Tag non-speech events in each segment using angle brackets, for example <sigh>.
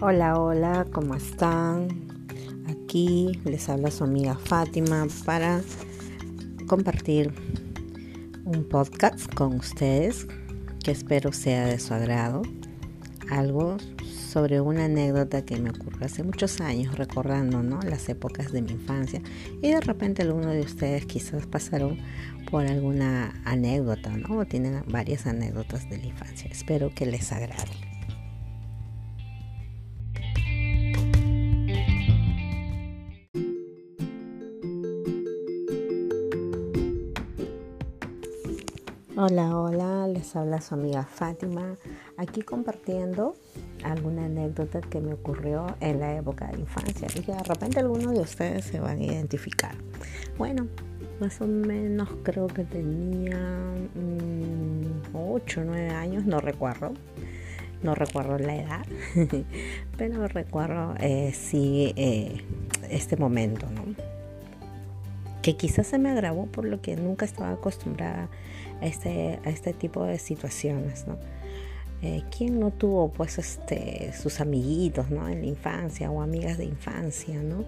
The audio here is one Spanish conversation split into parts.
Hola, hola, ¿cómo están? Aquí les habla su amiga Fátima para compartir un podcast con ustedes que espero sea de su agrado. Algo sobre una anécdota que me ocurrió hace muchos años, recordando ¿no? las épocas de mi infancia. Y de repente alguno de ustedes quizás pasaron por alguna anécdota, ¿no? O tienen varias anécdotas de la infancia. Espero que les agrade. Hola, hola, les habla su amiga Fátima, aquí compartiendo alguna anécdota que me ocurrió en la época de infancia y que de repente algunos de ustedes se van a identificar. Bueno, más o menos creo que tenía 8 o 9 años, no recuerdo, no recuerdo la edad, <laughs> pero recuerdo eh, sí eh, este momento, ¿no? Que quizás se me agravó por lo que nunca estaba acostumbrada a este, a este tipo de situaciones, ¿no? Eh, ¿Quién no tuvo pues este, sus amiguitos ¿no? en la infancia o amigas de infancia ¿no?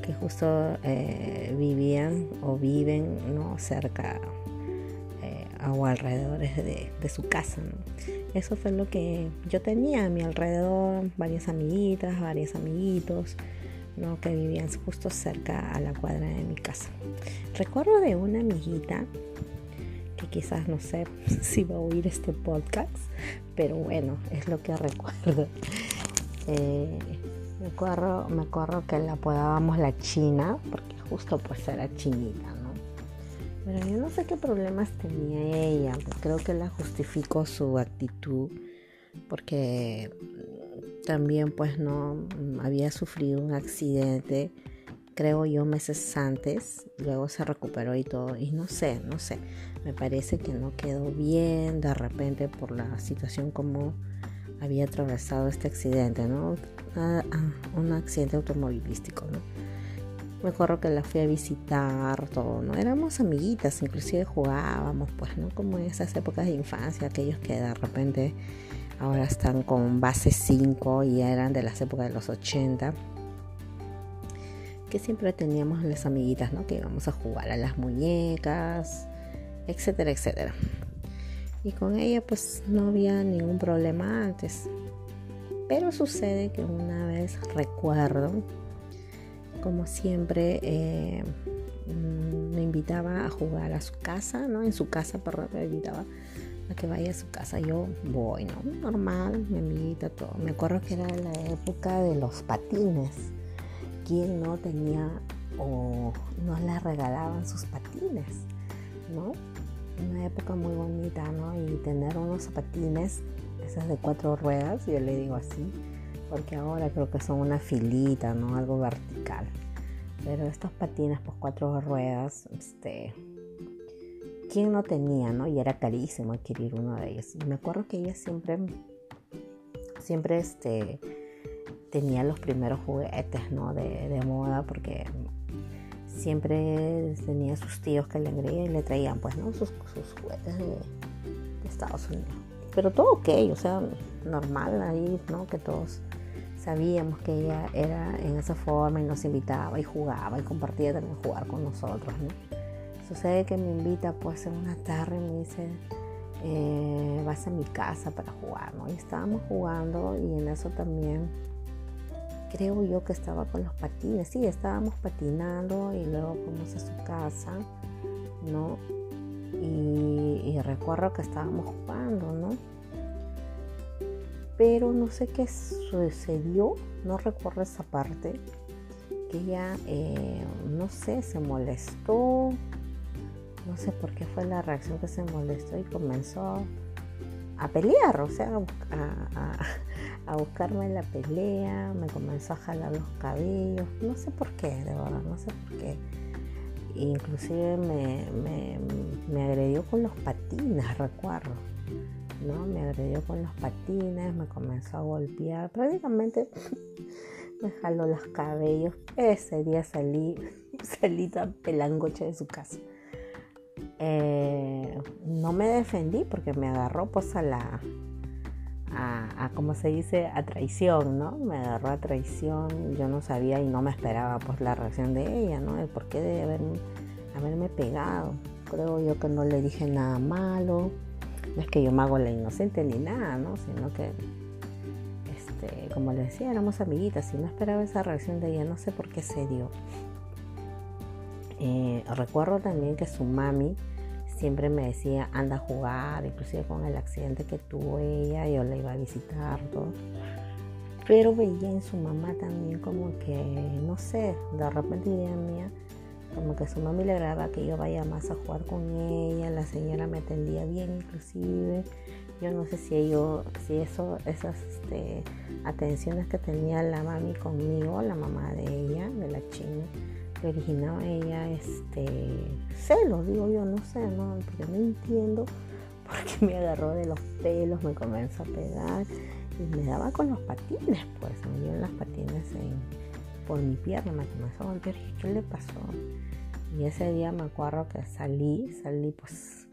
que justo eh, vivían o viven ¿no? cerca eh, o alrededor de, de, su casa? ¿no? Eso fue lo que yo tenía a mi alrededor, varias amiguitas, varios amiguitos. ¿No? que vivían justo cerca a la cuadra de mi casa. Recuerdo de una amiguita que quizás no sé <laughs> si va a oír este podcast, pero bueno, es lo que recuerdo. <laughs> Eh, me, acuerdo que la apodábamos la China, porque justo pues era chinita, ¿no? Pero yo no sé qué problemas tenía ella, creo que la justificó su actitud, porque también pues no había sufrido un accidente creo yo meses antes luego se recuperó y todo y no sé no sé me parece que no quedó bien de repente por la situación como había atravesado este accidente no ah, ah, un accidente automovilístico no me acuerdo que la fui a visitar todo no éramos amiguitas inclusive jugábamos pues no como en esas épocas de infancia aquellos que de repente ahora están con base 5 y eran de las épocas de los 80 que siempre teníamos las amiguitas ¿no? que íbamos a jugar a las muñecas etcétera etcétera. Y con ella pues no había ningún problema antes. Pero sucede que una vez recuerdo como siempre eh, me invitaba a jugar a su casa no en su casa perdón me invitaba a que vaya a su casa. Yo voy, ¿no? Normal, mi amiguita, todo. Me acuerdo que era la época de los patines. ¿Quién no tenía o no le regalaban sus patines? ¿No? Una época muy bonita, ¿no? Y tener unos patines, esas de cuatro ruedas, yo le digo así, porque ahora creo que son una filita, ¿no? Algo vertical. Pero estos patines, pues cuatro ruedas, este, ¿quién no tenía, no? Y era carísimo adquirir uno de ellos. Y me acuerdo que ella siempre, siempre este, tenía los primeros juguetes, ¿no? De, moda, porque siempre tenía sus tíos que le y le traían, pues, ¿no? Sus, juguetes de, Estados Unidos. Pero todo ok, o sea, normal ahí, ¿no? Que todos sabíamos que ella era en esa forma y nos invitaba y jugaba y compartía también jugar con nosotros, ¿no? Sucede que me invita pues en una tarde y me dice, eh, vas a mi casa para jugar, ¿no? Y estábamos jugando y en eso también creo yo que estaba con los patines, sí, estábamos patinando y luego fuimos a su casa, ¿no? Y, recuerdo que estábamos jugando, ¿no? Pero no sé qué sucedió, no recuerdo esa parte, que ella, eh, no sé, se molestó no sé por qué fue la reacción que se molestó y comenzó a pelear, o sea, <laughs> a, buscarme la pelea, me comenzó a jalar los cabellos, no sé por qué, de verdad, no sé por qué. Inclusive me, me agredió con los patines, <laughs> recuerdo. ¿no? Me agredió con los patines, me comenzó a golpear, prácticamente <laughs> me jaló los cabellos. Ese día salí, salí tan pelangocha de su casa. Eh, no me defendí porque me agarró pues a la a, como se dice, a traición, ¿no? Me agarró a traición, yo no sabía y no me esperaba pues la reacción de ella, ¿no? El por qué de haberme, haberme pegado. Creo yo que no le dije nada malo, no es que yo me hago la inocente ni nada, ¿no? Sino que, este, como le decía, éramos amiguitas y no esperaba esa reacción de ella, no sé por qué se dio. Eh, recuerdo también que su mami, siempre me decía, anda a jugar, inclusive con el accidente que tuvo ella, yo la iba a visitar, todo. Pero veía en su mamá también como que, no sé, de repente mía, como que su mami le agradaba que yo vaya más a jugar con ella, la señora me atendía bien inclusive. Yo no sé si ello, si eso, esas este, atenciones que tenía la mami conmigo, la mamá de ella, de la china, originaba ella este celos, digo yo, no sé, no, porque no entiendo <laughs> porque me agarró de los pelos, me comenzó a pegar y me daba con los patines, pues me dieron las patines por mi pierna, me comenzó a golpear. ¿qué le pasó? Y ese día me acuerdo que salí, salí pues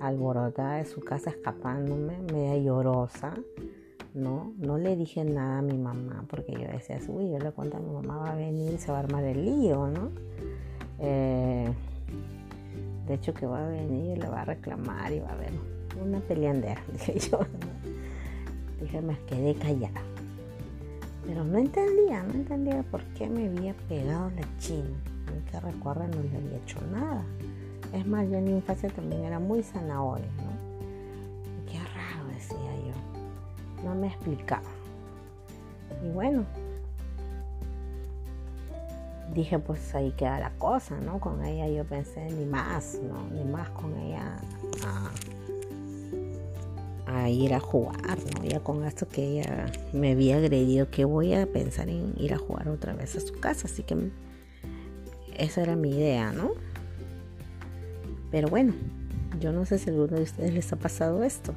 alborotada de su casa escapándome, media llorosa no, no le dije nada a mi mamá porque yo decía, uy, yo le cuento a mi mamá, va a venir se va a armar el lío, ¿no? Eh, de hecho que va a venir le va a reclamar y va a haber una peleandera, <laughs> dije yo. Dije, me quedé callada. Pero no entendía, no entendía por qué me había pegado la china. que recuerda no le había hecho nada. Es más, yo en mi infancia también era muy zanahoria, ¿no? me explicaba. Y bueno, dije pues ahí queda la cosa, ¿no? Con ella yo pensé ni más, ¿no? Ni más con ella a, ir a jugar, ¿no? Ya con esto que ella me había agredido, que voy a pensar en ir a jugar otra vez a su casa, así que esa era mi idea, ¿no? Pero bueno, yo no sé si a alguno de ustedes les ha pasado esto.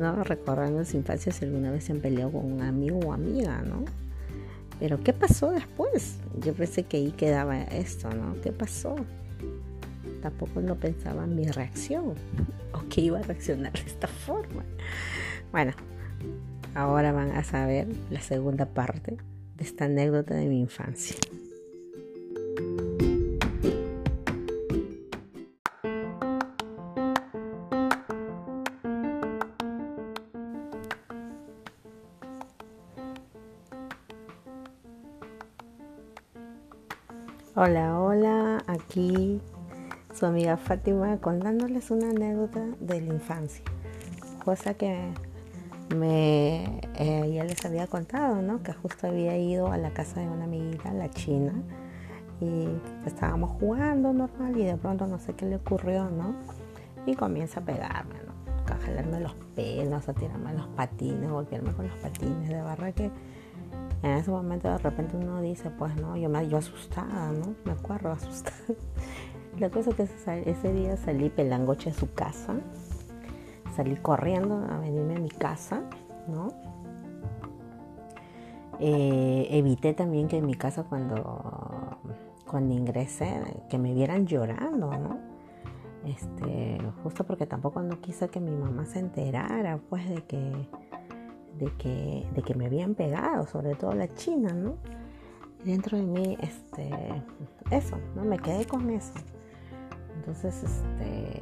¿No? Recordando su infancia si alguna vez se han peleado con un amigo o amiga, ¿no? Pero ¿qué pasó después? Yo pensé que ahí quedaba esto, ¿no? ¿Qué pasó? Tampoco no pensaba en mi reacción <laughs> o que iba a reaccionar de esta forma. Bueno, ahora van a saber la segunda parte de esta anécdota de mi infancia. Hola, hola, aquí su amiga Fátima contándoles una anécdota de la infancia, cosa que eh, ya les había contado, ¿no? Que justo había ido a la casa de una amiguita, la china, y estábamos jugando normal y de pronto no sé qué le ocurrió, ¿no? Y comienza a pegarme, ¿no? A jalarme los pelos, a tirarme los patines, golpearme con los patines, de barra que en ese momento de repente uno dice, pues no, yo me yo asustada, ¿no? Me acuerdo <laughs> asustada. La cosa es que ese día salí pelangoche de su casa, salí corriendo a venirme a mi casa, ¿no? Eh, evité también que en mi casa cuando, cuando ingresé, que me vieran llorando, ¿no? Este, justo porque tampoco no quise que mi mamá se enterara, pues, de que de que, de que me habían pegado, sobre todo la china, ¿no? dentro de mí, este, eso, ¿no? Me quedé con eso. Entonces, este,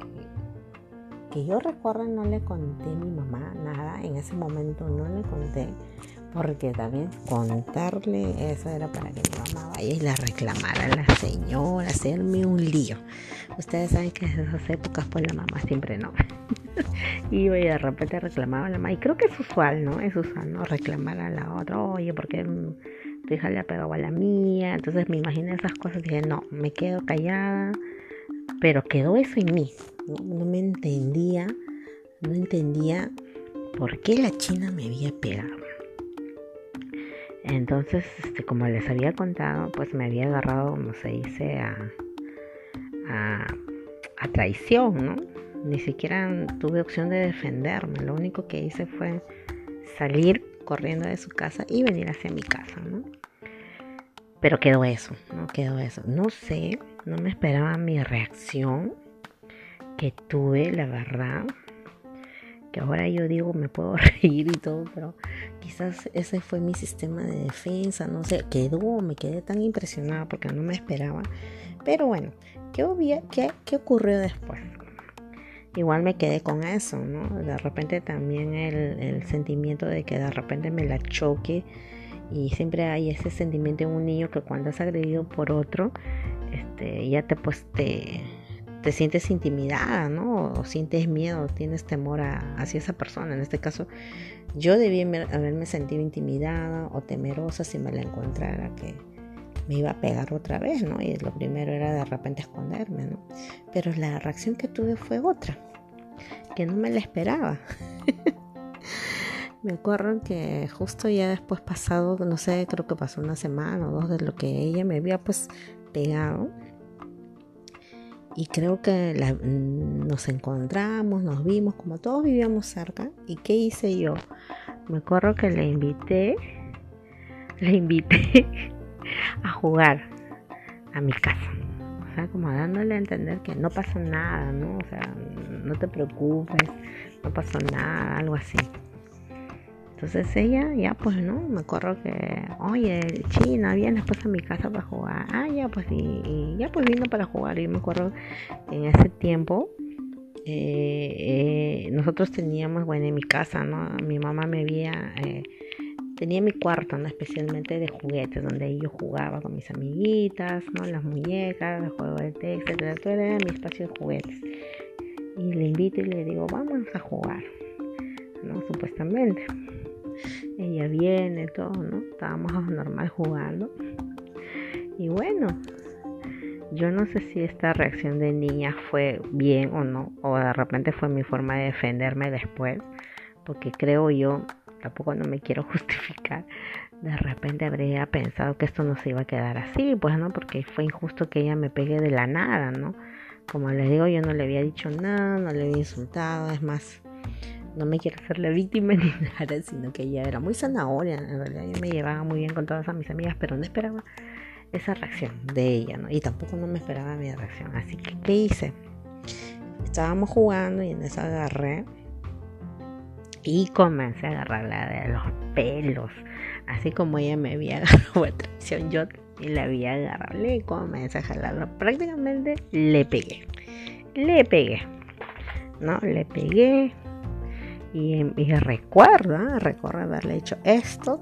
que yo recuerdo no le conté a mi mamá nada, en ese momento no le conté, porque también contarle eso era para que mi mamá vaya y la reclamara a la señora, hacerme un lío. Ustedes saben que en esas épocas, pues la mamá siempre no. <laughs> y de repente reclamaba a la mamá. Y creo que es usual, ¿no? Es usual, ¿no? Reclamar a la otra, oye, porque tu hija le ha pegado a la mía. Entonces me imaginé esas cosas y dije, no, me quedo callada. Pero quedó eso en mí. No, me entendía, no entendía por qué la china me había pegado. Entonces, este, como les había contado, pues me había agarrado, como se dice, a, a traición, ¿no? Ni siquiera tuve opción de defenderme. Lo único que hice fue salir corriendo de su casa y venir hacia mi casa, ¿no? Pero quedó eso, ¿no? Quedó eso. No sé, no me esperaba mi reacción que tuve, la verdad. que ahora yo digo me puedo <laughs> reír y todo, pero quizás ese fue mi sistema de defensa, no sé, quedó, me quedé tan impresionada porque no me esperaba. Pero bueno, ¿qué, qué, qué ocurrió después? Igual me quedé con eso, ¿no? De repente también el, el sentimiento de que de repente me la choque y siempre hay ese sentimiento en un niño que cuando es agredido por otro, este, ya te pues te te sientes intimidada, ¿no? O sientes miedo, tienes temor hacia esa persona. En este caso, yo debí haberme sentido intimidada o temerosa si me la encontrara que me iba a pegar otra vez, ¿no? Y lo primero era de repente esconderme, ¿no? Pero la reacción que tuve fue otra, que no me la esperaba. <laughs> me acuerdo que justo ya después pasado, no sé, creo que pasó una semana o dos de lo que ella me había pues pegado y creo que nos encontramos, nos vimos, como todos vivíamos cerca. ¿Y qué hice yo? Me acuerdo que le invité, <laughs> le invité a jugar a mi casa. O sea, como dándole a entender que no pasa nada, ¿no? O sea, no te preocupes, no pasó nada, algo así. Entonces ella, ya pues, ¿no? Me acuerdo que, oye, China, viene después a mi casa para jugar. Ah, ya pues, y, ya pues vino para jugar. Y me acuerdo en ese tiempo, eh, eh, nosotros teníamos, bueno, en mi casa, ¿no? Mi mamá me había, eh, tenía mi cuarto, ¿no? Especialmente de juguetes, donde yo jugaba con mis amiguitas, ¿no? Las muñecas, el juego de texto, etcétera. Todo era mi espacio de juguetes. Y le invito y le digo, vamos a jugar, ¿no? Supuestamente ella viene, todo, ¿no? Estábamos <laughs> normal jugando. Y bueno, yo no sé si esta reacción de niña fue bien o no, o de repente fue mi forma de defenderme después, porque creo yo, tampoco no me quiero <laughs> justificar, de repente habría pensado que esto no se iba a quedar así, pues no, porque fue injusto que ella me pegue de la nada, ¿no? Como les digo, yo no le había dicho nada, no le había insultado, es más, no me quiero hacer la víctima <laughs> ni nada, sino que ella era muy zanahoria, en realidad yo me llevaba muy bien con todas mis amigas, pero no esperaba esa reacción de ella, ¿no? Y tampoco no me esperaba mi reacción, así que ¿qué hice? Estábamos jugando y en eso agarré y comencé a agarrarla de los pelos, así como ella me había <laughs> agarrado a traición, yo la había agarrado, le comencé a jalarlo, prácticamente le pegué, le pegué, ¿no? Le pegué, y, recuerda, recuerda haberle dicho esto,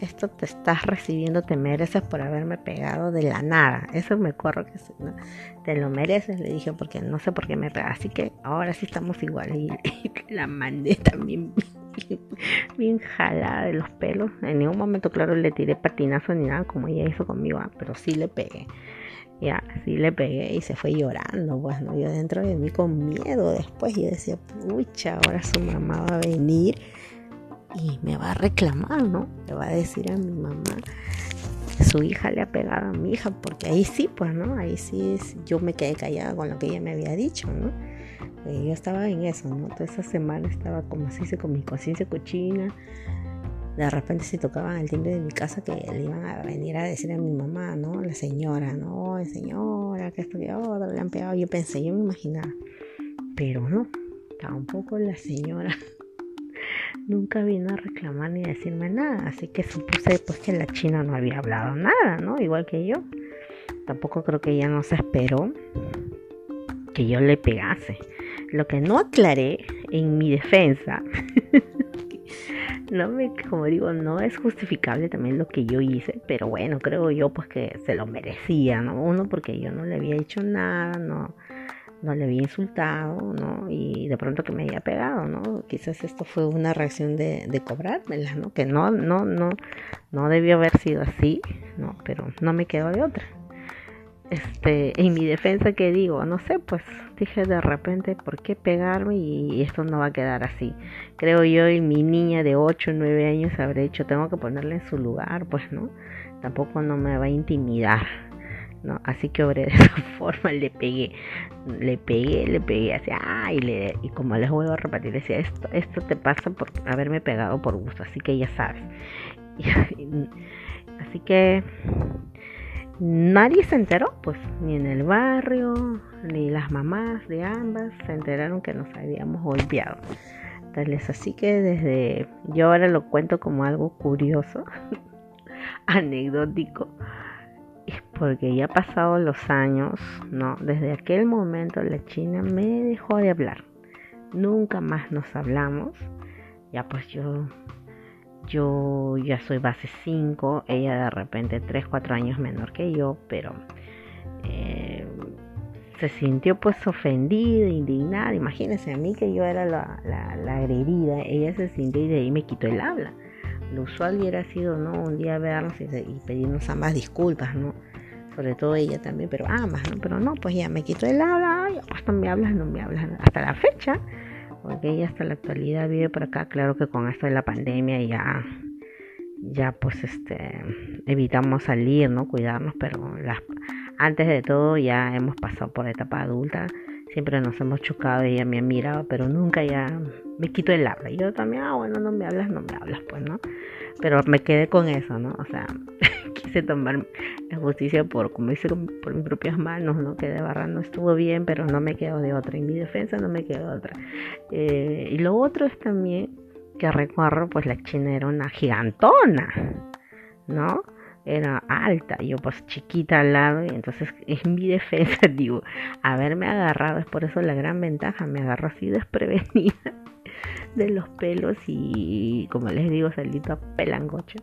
esto te estás recibiendo, te mereces por haberme pegado de la nada. Eso me acuerdo que te lo mereces, le dije, porque no sé por qué me pega. Así que ahora sí estamos igual. Y, <laughs> la mandé también <laughs> bien, jalada de los pelos. En ningún momento, claro, le tiré patinazo ni nada como ella hizo conmigo, ah, pero sí le pegué. Ya, así le pegué y se fue llorando, pues, ¿no? Yo dentro de mí con miedo después, yo decía, pucha, ahora su mamá va a venir y me va a reclamar, ¿no? Le va a decir a mi mamá que su hija le ha pegado a mi hija, porque ahí sí, pues, ¿no? Ahí sí yo me quedé callada con lo que ella me había dicho, ¿no? Eh, yo estaba en eso, ¿no? Toda esa semana estaba como así, con mi conciencia cochina, de repente se tocaban el timbre de mi casa que le iban a venir a decir a mi mamá, ¿no? La señora, ¿no? señora, que esto que otro, le han pegado. Yo pensé, yo me imaginaba. Pero no, tampoco la señora <laughs> nunca vino a reclamar ni a decirme nada. Así que supuse pues que la china no había hablado nada, ¿no? Igual que yo. Tampoco creo que ella no se esperó que yo le pegase. Lo que no aclaré en mi defensa <laughs> no me, como digo, no es justificable también lo que yo hice, pero bueno, creo yo pues que se lo merecía, ¿no? Uno porque yo no le había hecho nada, no, no le había insultado, ¿no? Y de pronto que me había pegado, ¿no? Quizás esto fue una reacción de, de cobrármela, ¿no? Que no, no, no, no debió haber sido así, ¿no? Pero no me quedo de otra este, en mi defensa que digo, no sé, pues dije de repente, ¿por qué pegarme? Y esto no va a quedar así. Creo yo, y mi niña de 8 o 9 años habré dicho, tengo que ponerle en su lugar, pues, ¿no? Tampoco no me va a intimidar, ¿no? Así que obré de <laughs> esa forma, le pegué, le pegué, le pegué, así, ah, y, le, y como les vuelvo a repetir, decía, esto, esto te pasa por haberme pegado por gusto, así que ya sabes. <laughs> así que Nadie se enteró, pues, ni en el barrio, ni las mamás de ambas se enteraron que nos habíamos golpeado. Así que desde yo ahora lo cuento como algo curioso, <laughs> anecdótico, porque ya pasado los años, ¿no? Desde aquel momento la China me dejó de hablar. Nunca más nos hablamos. Ya pues yo yo ya soy base 5, ella de repente 3, 4 años menor que yo, pero eh, se sintió pues ofendida, indignada. Imagínense a mí que yo era la, la, agredida, ella se sintió y de ahí me quitó el habla. Lo usual hubiera sido, ¿no? Un día vernos y pedirnos ambas disculpas, ¿no? Sobre todo ella también, pero ambas, ¿no? Pero no, pues ya me quitó el habla, no me hablas, no me hablas. Hasta la fecha, porque ella hasta la actualidad vive por acá, claro que con esto de la pandemia ya ya pues este evitamos salir, ¿no? Cuidarnos, pero las antes de todo ya hemos pasado por la etapa adulta, siempre nos hemos chocado, ella me ha mirado, pero nunca ya me quito el habla. Yo también, ah, bueno, no me hablas, no me hablas, pues, ¿no? Pero me quedé con eso, ¿no? O sea, <laughs> quise tomar la justicia por, como dice, por mis propias manos, ¿no? Que de barra no estuvo bien, pero no me quedo de otra. En mi defensa no me quedo de otra. Eh, y lo otro es también que recuerdo, pues la China era una gigantona, ¿no? Era alta, yo pues chiquita al lado, y entonces en mi defensa <laughs> digo, haberme agarrado, es por eso la gran ventaja, me agarró así desprevenida <laughs> de los pelos y como les digo, salí a pelangocho.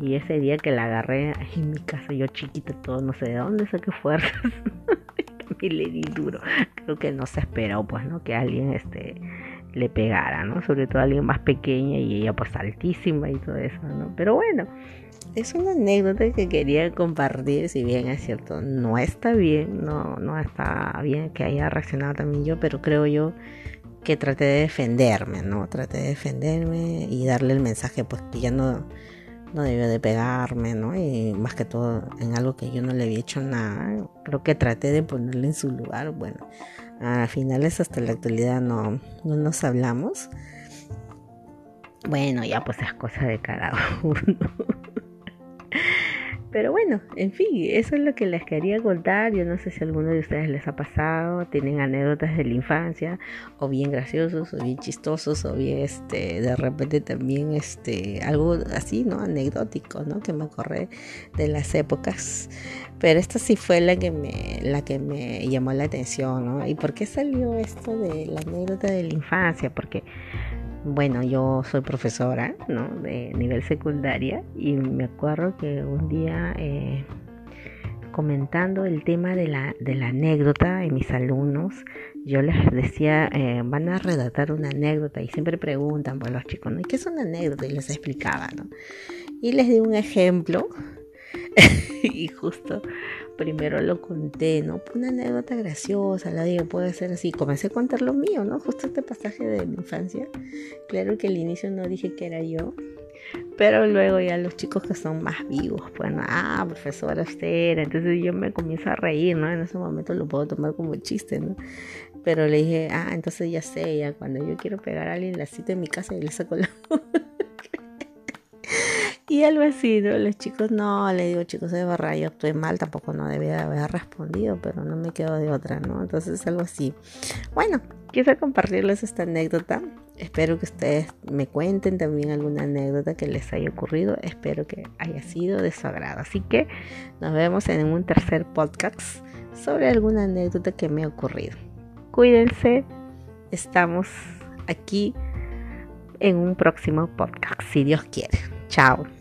Y ese día que la agarré en mi casa, yo chiquita, todo, no sé de dónde saqué fuerzas. <laughs> y le di duro. Creo que no se esperó, pues, ¿no? Que alguien, este, le pegara, ¿no? Sobre todo alguien más pequeña y ella pues altísima y todo eso, ¿no? Pero bueno, es una anécdota que quería compartir, si bien es cierto, no está bien, no, no está bien que haya reaccionado también yo, pero creo yo que traté de defenderme, ¿no? Traté de defenderme y darle el mensaje pues que ya no, no debió de pegarme, ¿no? Y más que todo en algo que yo no le había hecho nada, creo que traté de ponerle en su lugar, bueno a finales hasta la actualidad no, no nos hablamos. Bueno, ya pues es cosa de cada <laughs> uno. Pero bueno, en fin, eso es lo que les quería contar. Yo no sé si alguno de ustedes les ha pasado, tienen anécdotas de la infancia, o bien graciosos, o bien chistosos, o bien este, de repente también este, algo así, ¿no? Anecdótico, ¿no? Que me acordé de las épocas. Pero esta sí fue la que me, la que me llamó la atención, ¿no? ¿Y por qué salió esto de la anécdota de la infancia? Porque bueno, yo soy profesora, ¿no? De nivel secundaria y me acuerdo que un día eh, comentando el tema de la, de la anécdota en mis alumnos, yo les decía, eh, van a redactar una anécdota y siempre preguntan por pues, los chicos, ¿no? ¿Y qué es una anécdota? Y les explicaba, ¿no? Y les di un ejemplo <laughs> y justo primero lo conté, ¿no? Una anécdota graciosa, la digo, puede ser así. Comencé a contar lo mío, ¿no? Justo este pasaje de mi infancia. Claro que al inicio no dije que era yo, pero luego ya los chicos que son más vivos, pues, ah, profesora usted Entonces yo me comienzo a reír, ¿no? En ese momento lo puedo tomar como chiste, ¿no? Pero le dije, ah, entonces ya sé, ya cuando yo quiero pegar a alguien, la cita en mi casa y le saco la <laughs> Y algo así, ¿no? Los chicos, no, le digo, chicos, de barra, yo estoy mal, tampoco no debía haber respondido, pero no me quedo de otra, ¿no? Entonces, algo así. Bueno, quiero compartirles esta anécdota. Espero que ustedes me cuenten también alguna anécdota que les haya ocurrido. Espero que haya sido de su agrado. Así que nos vemos en un tercer podcast sobre alguna anécdota que me ha ocurrido. Cuídense, estamos aquí en un próximo podcast, si Dios quiere. Chao.